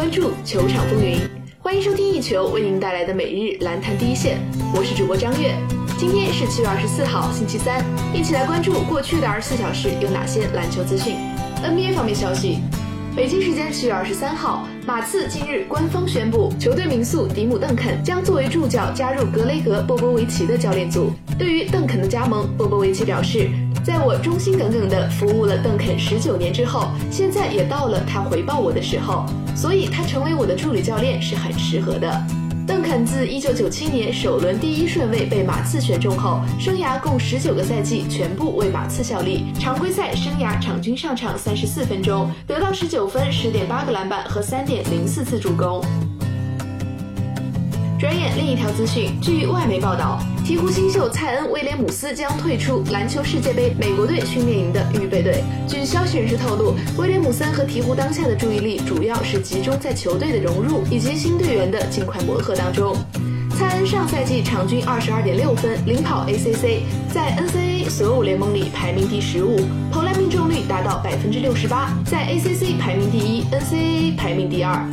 关注球场风云，欢迎收听一球为您带来的每日篮坛第一线，我是主播张悦。今天是七月二十四号，星期三，一起来关注过去的二十四小时有哪些篮球资讯。NBA 方面消息，北京时间七月二十三号，马刺近日官方宣布，球队名宿迪姆·邓肯将作为助教加入格雷格·波波维奇的教练组。对于邓肯的加盟，波波维奇表示。在我忠心耿耿地服务了邓肯十九年之后，现在也到了他回报我的时候，所以他成为我的助理教练是很适合的。邓肯自一九九七年首轮第一顺位被马刺选中后，生涯共十九个赛季全部为马刺效力，常规赛生涯场均上场三十四分钟，得到十九分、十点八个篮板和三点零四次助攻。转眼另一条资讯，据外媒报道，鹈鹕新秀蔡恩·威廉姆斯将退出篮球世界杯美国队训练营的预备队。据消息人士透露，威廉姆森和鹈鹕当下的注意力主要是集中在球队的融入以及新队员的尽快磨合当中。蔡恩上赛季场均二十二点六分，领跑 ACC，在 NCAA 所有联盟里排名第十五，投篮命中率达到百分之六十八，在 ACC 排名第一，NCAA 排名第二。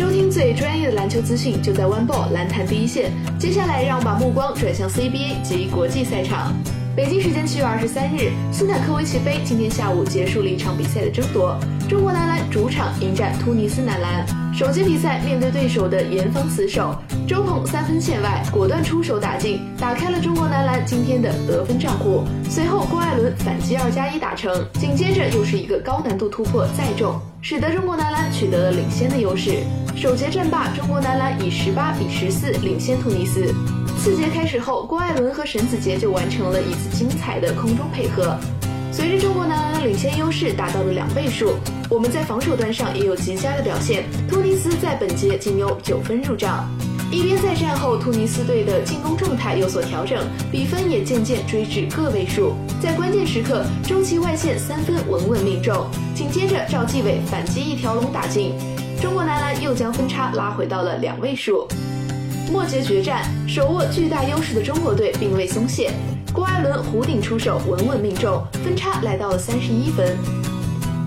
收听最专业的篮球资讯，就在 One Ball 篮坛第一线。接下来，让我们把目光转向 CBA 及国际赛场。北京时间七月二十三日，斯坦科维奇杯今天下午结束了一场比赛的争夺。中国男篮主场迎战突尼斯男篮，首节比赛面对对手的严防死守，周鹏三分线外果断出手打进，打开了中国男篮今天的得分账户。随后郭艾伦反击二加一打成，紧接着又是一个高难度突破再中，使得中国男篮取得了领先的优势。首节战罢，中国男篮以十八比十四领先突尼斯。次节开始后，郭艾伦和沈子杰就完成了一次精彩的空中配合。随着中国男篮的领先优势达到了两倍数，我们在防守端上也有极佳的表现。突尼斯在本节仅有九分入账。一边在战后，突尼斯队的进攻状态有所调整，比分也渐渐追至个位数。在关键时刻，周琦外线三分稳稳命中，紧接着赵继伟反击一条龙打进。中国男篮又将分差拉回到了两位数。末节决战，手握巨大优势的中国队并未松懈，郭艾伦弧顶出手，稳稳命中，分差来到了三十一分。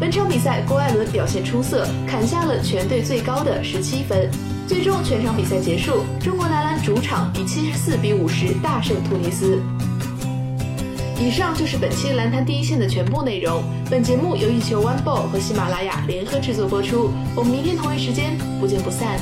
本场比赛，郭艾伦表现出色，砍下了全队最高的十七分。最终，全场比赛结束，中国男篮主场以七十四比五十大胜突尼斯。以上就是本期篮坛第一线的全部内容。本节目由一球 One Ball 和喜马拉雅联合制作播出。我们明天同一时间不见不散。